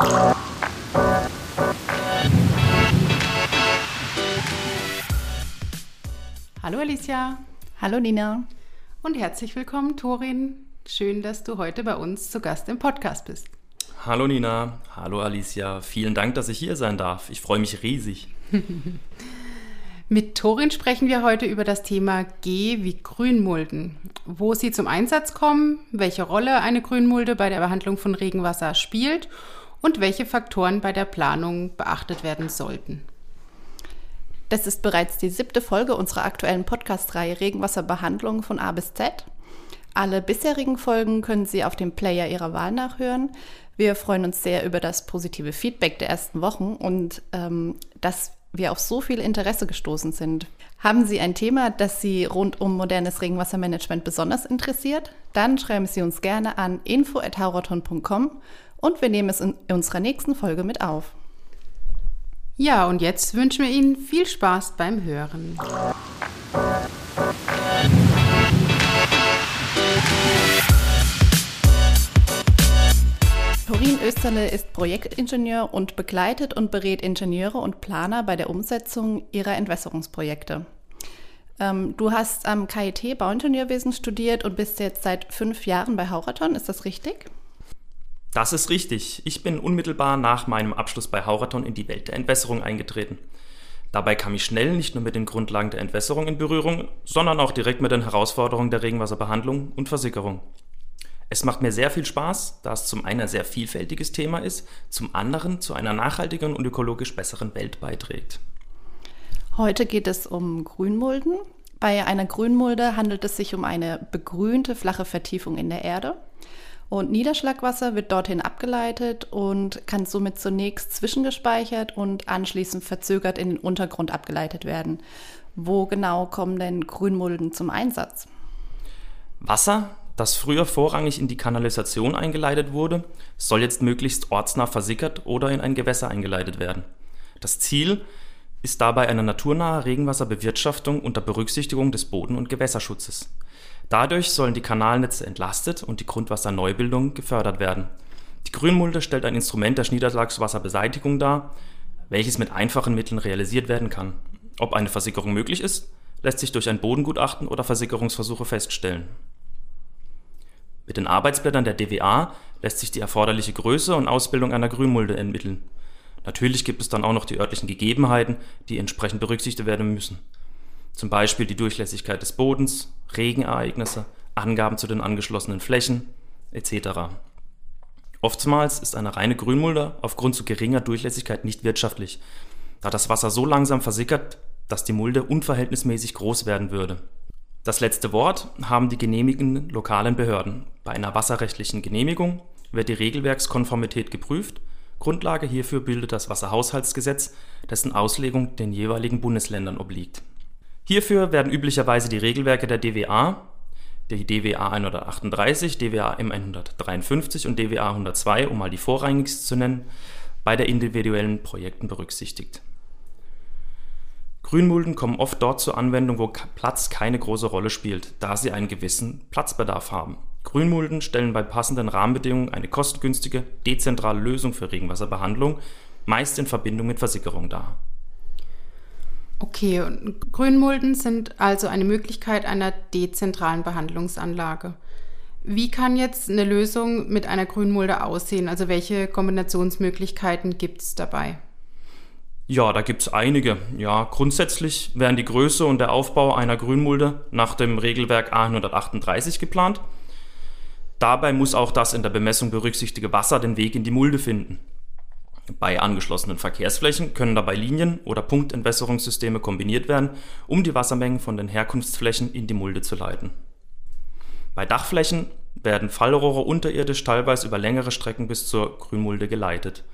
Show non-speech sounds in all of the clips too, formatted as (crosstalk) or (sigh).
Hallo Alicia. Hallo Nina. Und herzlich willkommen, Torin. Schön, dass du heute bei uns zu Gast im Podcast bist. Hallo Nina, hallo Alicia. Vielen Dank, dass ich hier sein darf. Ich freue mich riesig. (laughs) Mit Torin sprechen wir heute über das Thema G wie Grünmulden, wo sie zum Einsatz kommen, welche Rolle eine Grünmulde bei der Behandlung von Regenwasser spielt und welche Faktoren bei der Planung beachtet werden sollten. Das ist bereits die siebte Folge unserer aktuellen Podcast-Reihe Regenwasserbehandlung von A bis Z. Alle bisherigen Folgen können Sie auf dem Player Ihrer Wahl nachhören. Wir freuen uns sehr über das positive Feedback der ersten Wochen und ähm, dass wir auf so viel Interesse gestoßen sind. Haben Sie ein Thema, das Sie rund um modernes Regenwassermanagement besonders interessiert? Dann schreiben Sie uns gerne an info.hauraton.com und wir nehmen es in unserer nächsten Folge mit auf. Ja, und jetzt wünschen wir Ihnen viel Spaß beim Hören. Torin Österle ist Projektingenieur und begleitet und berät Ingenieure und Planer bei der Umsetzung ihrer Entwässerungsprojekte. Ähm, du hast am KIT Bauingenieurwesen studiert und bist jetzt seit fünf Jahren bei Hauraton, ist das richtig? Das ist richtig. Ich bin unmittelbar nach meinem Abschluss bei Hauraton in die Welt der Entwässerung eingetreten. Dabei kam ich schnell nicht nur mit den Grundlagen der Entwässerung in Berührung, sondern auch direkt mit den Herausforderungen der Regenwasserbehandlung und Versickerung. Es macht mir sehr viel Spaß, da es zum einen ein sehr vielfältiges Thema ist, zum anderen zu einer nachhaltigeren und ökologisch besseren Welt beiträgt. Heute geht es um Grünmulden. Bei einer Grünmulde handelt es sich um eine begrünte flache Vertiefung in der Erde. Und Niederschlagwasser wird dorthin abgeleitet und kann somit zunächst zwischengespeichert und anschließend verzögert in den Untergrund abgeleitet werden. Wo genau kommen denn Grünmulden zum Einsatz? Wasser das früher vorrangig in die Kanalisation eingeleitet wurde, soll jetzt möglichst ortsnah versickert oder in ein Gewässer eingeleitet werden. Das Ziel ist dabei eine naturnahe Regenwasserbewirtschaftung unter Berücksichtigung des Boden- und Gewässerschutzes. Dadurch sollen die Kanalnetze entlastet und die Grundwasserneubildung gefördert werden. Die Grünmulde stellt ein Instrument der Niederschlagswasserbeseitigung dar, welches mit einfachen Mitteln realisiert werden kann. Ob eine Versickerung möglich ist, lässt sich durch ein Bodengutachten oder Versickerungsversuche feststellen. Mit den Arbeitsblättern der DWA lässt sich die erforderliche Größe und Ausbildung einer Grünmulde ermitteln. Natürlich gibt es dann auch noch die örtlichen Gegebenheiten, die entsprechend berücksichtigt werden müssen. Zum Beispiel die Durchlässigkeit des Bodens, Regenereignisse, Angaben zu den angeschlossenen Flächen etc. Oftmals ist eine reine Grünmulde aufgrund zu geringer Durchlässigkeit nicht wirtschaftlich, da das Wasser so langsam versickert, dass die Mulde unverhältnismäßig groß werden würde. Das letzte Wort haben die genehmigenden lokalen Behörden. Bei einer wasserrechtlichen Genehmigung wird die Regelwerkskonformität geprüft. Grundlage hierfür bildet das Wasserhaushaltsgesetz, dessen Auslegung den jeweiligen Bundesländern obliegt. Hierfür werden üblicherweise die Regelwerke der DWA, die DWA 138, DWA M 153 und DWA 102, um mal die vorrangigsten zu nennen, bei der individuellen Projekten berücksichtigt. Grünmulden kommen oft dort zur Anwendung, wo Platz keine große Rolle spielt, da sie einen gewissen Platzbedarf haben. Grünmulden stellen bei passenden Rahmenbedingungen eine kostengünstige, dezentrale Lösung für Regenwasserbehandlung, meist in Verbindung mit Versickerung dar. Okay, und Grünmulden sind also eine Möglichkeit einer dezentralen Behandlungsanlage. Wie kann jetzt eine Lösung mit einer Grünmulde aussehen? Also welche Kombinationsmöglichkeiten gibt es dabei? Ja, da gibt es einige. Ja, grundsätzlich werden die Größe und der Aufbau einer Grünmulde nach dem Regelwerk A138 geplant. Dabei muss auch das in der Bemessung berücksichtigte Wasser den Weg in die Mulde finden. Bei angeschlossenen Verkehrsflächen können dabei Linien- oder Punktentwässerungssysteme kombiniert werden, um die Wassermengen von den Herkunftsflächen in die Mulde zu leiten. Bei Dachflächen werden Fallrohre unterirdisch teilweise über längere Strecken bis zur Grünmulde geleitet.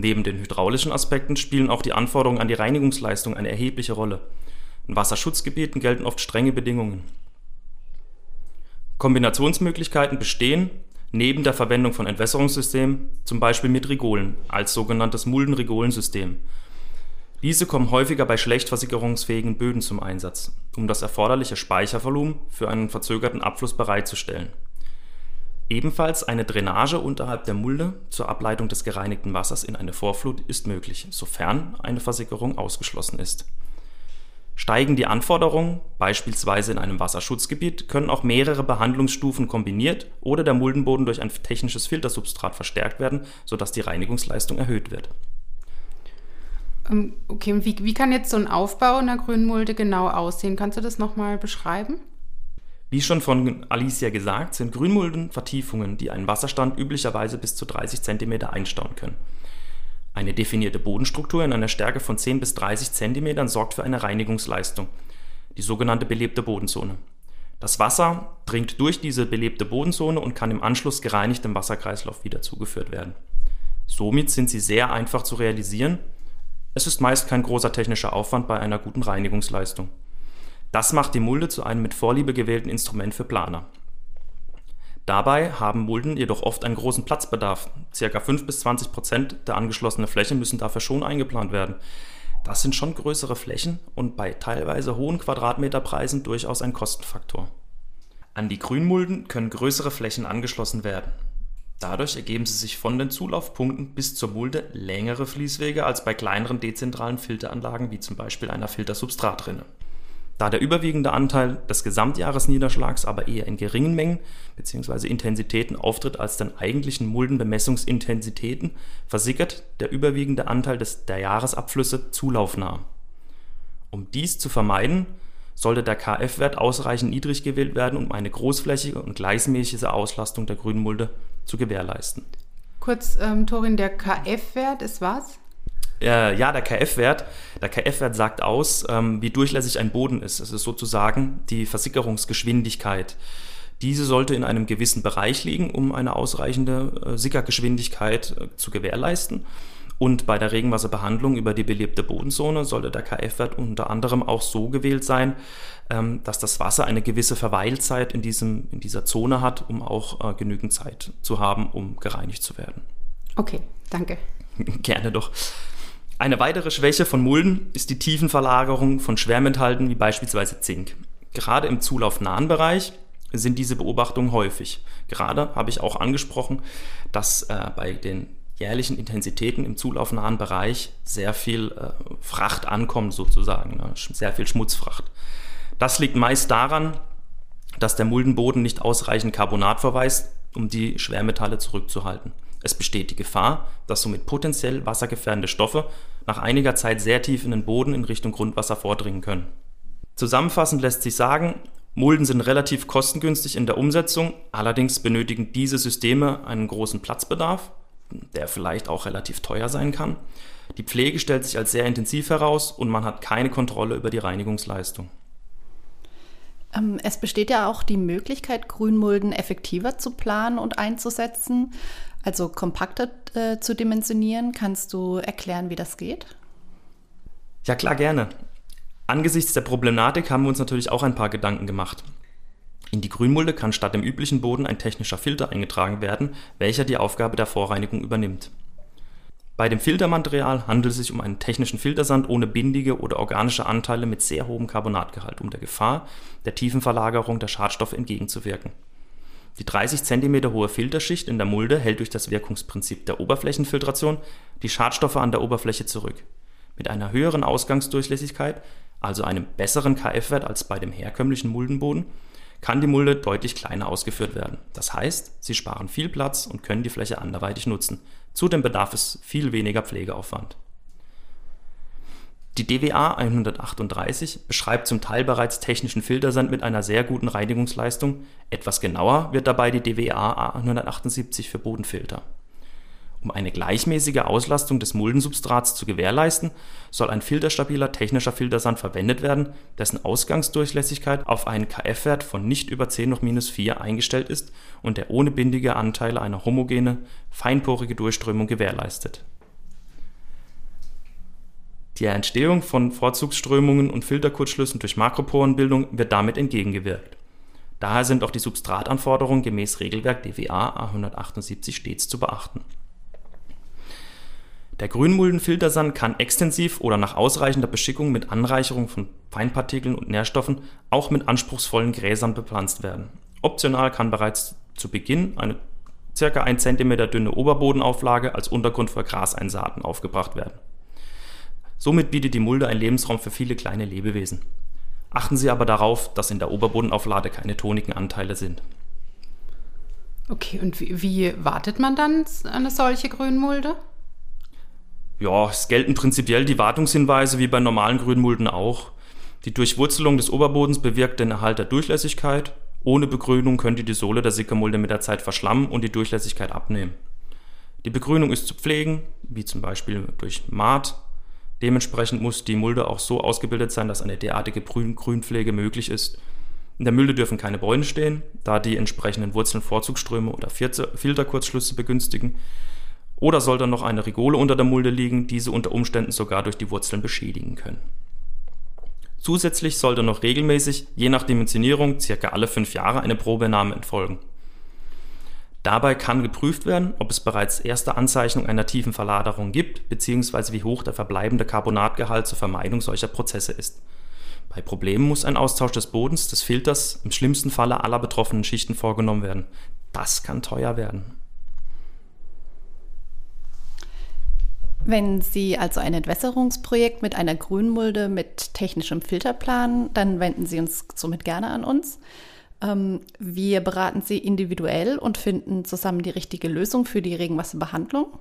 Neben den hydraulischen Aspekten spielen auch die Anforderungen an die Reinigungsleistung eine erhebliche Rolle. In Wasserschutzgebieten gelten oft strenge Bedingungen. Kombinationsmöglichkeiten bestehen neben der Verwendung von Entwässerungssystemen, zum Beispiel mit Rigolen als sogenanntes Mulden-Rigolensystem. Diese kommen häufiger bei schlecht versickerungsfähigen Böden zum Einsatz, um das erforderliche Speichervolumen für einen verzögerten Abfluss bereitzustellen. Ebenfalls eine Drainage unterhalb der Mulde zur Ableitung des gereinigten Wassers in eine Vorflut ist möglich, sofern eine Versickerung ausgeschlossen ist. Steigen die Anforderungen, beispielsweise in einem Wasserschutzgebiet, können auch mehrere Behandlungsstufen kombiniert oder der Muldenboden durch ein technisches Filtersubstrat verstärkt werden, sodass die Reinigungsleistung erhöht wird. Ähm, okay, wie, wie kann jetzt so ein Aufbau einer Grünmulde genau aussehen? Kannst du das nochmal beschreiben? Wie schon von Alicia gesagt, sind Grünmulden Vertiefungen, die einen Wasserstand üblicherweise bis zu 30 cm einstauen können. Eine definierte Bodenstruktur in einer Stärke von 10 bis 30 cm sorgt für eine Reinigungsleistung, die sogenannte belebte Bodenzone. Das Wasser dringt durch diese belebte Bodenzone und kann im Anschluss gereinigt im Wasserkreislauf wieder zugeführt werden. Somit sind sie sehr einfach zu realisieren. Es ist meist kein großer technischer Aufwand bei einer guten Reinigungsleistung. Das macht die Mulde zu einem mit Vorliebe gewählten Instrument für Planer. Dabei haben Mulden jedoch oft einen großen Platzbedarf. Circa 5 bis 20 Prozent der angeschlossenen Fläche müssen dafür schon eingeplant werden. Das sind schon größere Flächen und bei teilweise hohen Quadratmeterpreisen durchaus ein Kostenfaktor. An die Grünmulden können größere Flächen angeschlossen werden. Dadurch ergeben sie sich von den Zulaufpunkten bis zur Mulde längere Fließwege als bei kleineren dezentralen Filteranlagen wie zum Beispiel einer Filtersubstratrinne. Da der überwiegende Anteil des Gesamtjahresniederschlags aber eher in geringen Mengen bzw. Intensitäten auftritt als den eigentlichen Muldenbemessungsintensitäten, versickert der überwiegende Anteil der Jahresabflüsse zulaufnah. Um dies zu vermeiden, sollte der KF-Wert ausreichend niedrig gewählt werden, um eine großflächige und gleichmäßige Auslastung der Grünmulde zu gewährleisten. Kurz, ähm, Torin, der KF-Wert ist was? Äh, ja, der KF-Wert, der KF-Wert sagt aus, ähm, wie durchlässig ein Boden ist. Es ist sozusagen die Versickerungsgeschwindigkeit. Diese sollte in einem gewissen Bereich liegen, um eine ausreichende äh, Sickergeschwindigkeit äh, zu gewährleisten. Und bei der Regenwasserbehandlung über die belebte Bodenzone sollte der KF-Wert unter anderem auch so gewählt sein, ähm, dass das Wasser eine gewisse Verweilzeit in, diesem, in dieser Zone hat, um auch äh, genügend Zeit zu haben, um gereinigt zu werden. Okay, danke. (laughs) Gerne doch. Eine weitere Schwäche von Mulden ist die Tiefenverlagerung von Schwermetallen wie beispielsweise Zink. Gerade im zulaufnahen Bereich sind diese Beobachtungen häufig. Gerade habe ich auch angesprochen, dass äh, bei den jährlichen Intensitäten im zulaufnahen Bereich sehr viel äh, Fracht ankommt sozusagen, ne? sehr viel Schmutzfracht. Das liegt meist daran, dass der Muldenboden nicht ausreichend Carbonat verweist, um die Schwermetalle zurückzuhalten. Es besteht die Gefahr, dass somit potenziell wassergefährdende Stoffe nach einiger Zeit sehr tief in den Boden in Richtung Grundwasser vordringen können. Zusammenfassend lässt sich sagen, Mulden sind relativ kostengünstig in der Umsetzung, allerdings benötigen diese Systeme einen großen Platzbedarf, der vielleicht auch relativ teuer sein kann. Die Pflege stellt sich als sehr intensiv heraus und man hat keine Kontrolle über die Reinigungsleistung. Ähm, es besteht ja auch die Möglichkeit, Grünmulden effektiver zu planen und einzusetzen also kompakter äh, zu dimensionieren. Kannst du erklären, wie das geht? Ja, klar, gerne. Angesichts der Problematik haben wir uns natürlich auch ein paar Gedanken gemacht. In die Grünmulde kann statt dem üblichen Boden ein technischer Filter eingetragen werden, welcher die Aufgabe der Vorreinigung übernimmt. Bei dem Filtermaterial handelt es sich um einen technischen Filtersand ohne bindige oder organische Anteile mit sehr hohem Carbonatgehalt, um der Gefahr der tiefen Verlagerung der Schadstoffe entgegenzuwirken. Die 30 cm hohe Filterschicht in der Mulde hält durch das Wirkungsprinzip der Oberflächenfiltration die Schadstoffe an der Oberfläche zurück. Mit einer höheren Ausgangsdurchlässigkeit, also einem besseren KF-Wert als bei dem herkömmlichen Muldenboden, kann die Mulde deutlich kleiner ausgeführt werden. Das heißt, sie sparen viel Platz und können die Fläche anderweitig nutzen. Zudem bedarf es viel weniger Pflegeaufwand. Die DWA 138 beschreibt zum Teil bereits technischen Filtersand mit einer sehr guten Reinigungsleistung, etwas genauer wird dabei die DWA 178 für Bodenfilter. Um eine gleichmäßige Auslastung des Muldensubstrats zu gewährleisten, soll ein filterstabiler technischer Filtersand verwendet werden, dessen Ausgangsdurchlässigkeit auf einen KF-Wert von nicht über 10 hoch minus 4 eingestellt ist und der ohne bindige Anteile eine homogene, feinporige Durchströmung gewährleistet der Entstehung von Vorzugsströmungen und Filterkurzschlüssen durch Makroporenbildung wird damit entgegengewirkt. Daher sind auch die Substratanforderungen gemäß Regelwerk DWA A178 stets zu beachten. Der Grünmuldenfiltersand kann extensiv oder nach ausreichender Beschickung mit Anreicherung von Feinpartikeln und Nährstoffen auch mit anspruchsvollen Gräsern bepflanzt werden. Optional kann bereits zu Beginn eine ca. 1 cm dünne Oberbodenauflage als Untergrund für Graseinsaaten aufgebracht werden. Somit bietet die Mulde einen Lebensraum für viele kleine Lebewesen. Achten Sie aber darauf, dass in der Oberbodenauflage keine tonigen Anteile sind. Okay, und wie, wie wartet man dann eine solche Grünmulde? Ja, es gelten prinzipiell die Wartungshinweise wie bei normalen Grünmulden auch. Die Durchwurzelung des Oberbodens bewirkt den Erhalt der Durchlässigkeit. Ohne Begrünung könnte die Sohle der Sickermulde mit der Zeit verschlammen und die Durchlässigkeit abnehmen. Die Begrünung ist zu pflegen, wie zum Beispiel durch Maat. Dementsprechend muss die Mulde auch so ausgebildet sein, dass eine derartige Grünpflege möglich ist. In der Mulde dürfen keine Bäume stehen, da die entsprechenden Wurzeln Vorzugsströme oder Filterkurzschlüsse begünstigen. Oder sollte noch eine Rigole unter der Mulde liegen, diese unter Umständen sogar durch die Wurzeln beschädigen können. Zusätzlich sollte noch regelmäßig, je nach Dimensionierung, circa alle fünf Jahre eine Probenahme entfolgen. Dabei kann geprüft werden, ob es bereits erste Anzeichnungen einer tiefen Verladerung gibt, bzw. wie hoch der verbleibende Carbonatgehalt zur Vermeidung solcher Prozesse ist. Bei Problemen muss ein Austausch des Bodens, des Filters, im schlimmsten Falle aller betroffenen Schichten vorgenommen werden. Das kann teuer werden. Wenn Sie also ein Entwässerungsprojekt mit einer Grünmulde mit technischem Filter planen, dann wenden Sie uns somit gerne an uns. Ähm, wir beraten Sie individuell und finden zusammen die richtige Lösung für die Regenwasserbehandlung.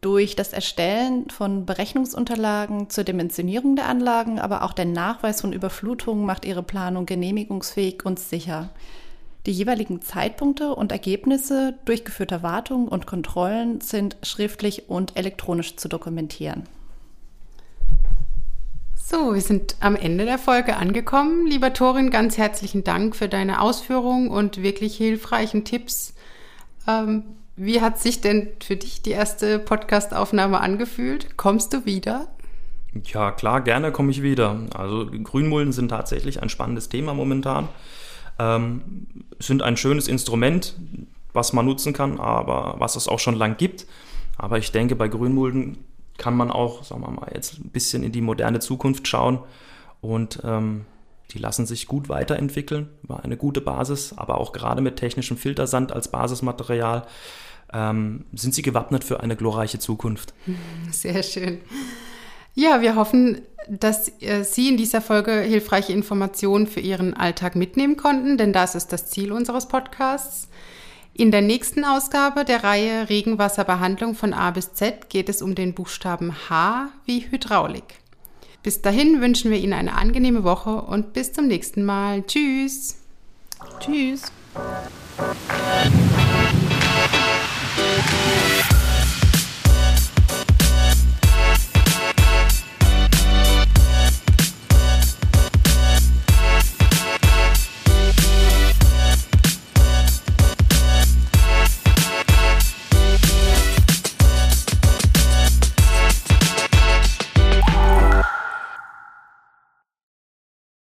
Durch das Erstellen von Berechnungsunterlagen zur Dimensionierung der Anlagen, aber auch der Nachweis von Überflutungen macht Ihre Planung genehmigungsfähig und sicher. Die jeweiligen Zeitpunkte und Ergebnisse durchgeführter Wartungen und Kontrollen sind schriftlich und elektronisch zu dokumentieren. So, wir sind am Ende der Folge angekommen. Lieber Torin, ganz herzlichen Dank für deine Ausführungen und wirklich hilfreichen Tipps. Ähm, wie hat sich denn für dich die erste Podcastaufnahme angefühlt? Kommst du wieder? Ja, klar, gerne komme ich wieder. Also Grünmulden sind tatsächlich ein spannendes Thema momentan ähm, sind ein schönes Instrument, was man nutzen kann, aber was es auch schon lang gibt. Aber ich denke, bei Grünmulden kann man auch, sagen wir mal, jetzt ein bisschen in die moderne Zukunft schauen und ähm, die lassen sich gut weiterentwickeln, war eine gute Basis, aber auch gerade mit technischem Filtersand als Basismaterial ähm, sind sie gewappnet für eine glorreiche Zukunft. Sehr schön. Ja, wir hoffen, dass äh, Sie in dieser Folge hilfreiche Informationen für Ihren Alltag mitnehmen konnten, denn das ist das Ziel unseres Podcasts. In der nächsten Ausgabe der Reihe Regenwasserbehandlung von A bis Z geht es um den Buchstaben H wie Hydraulik. Bis dahin wünschen wir Ihnen eine angenehme Woche und bis zum nächsten Mal. Tschüss. Tschüss.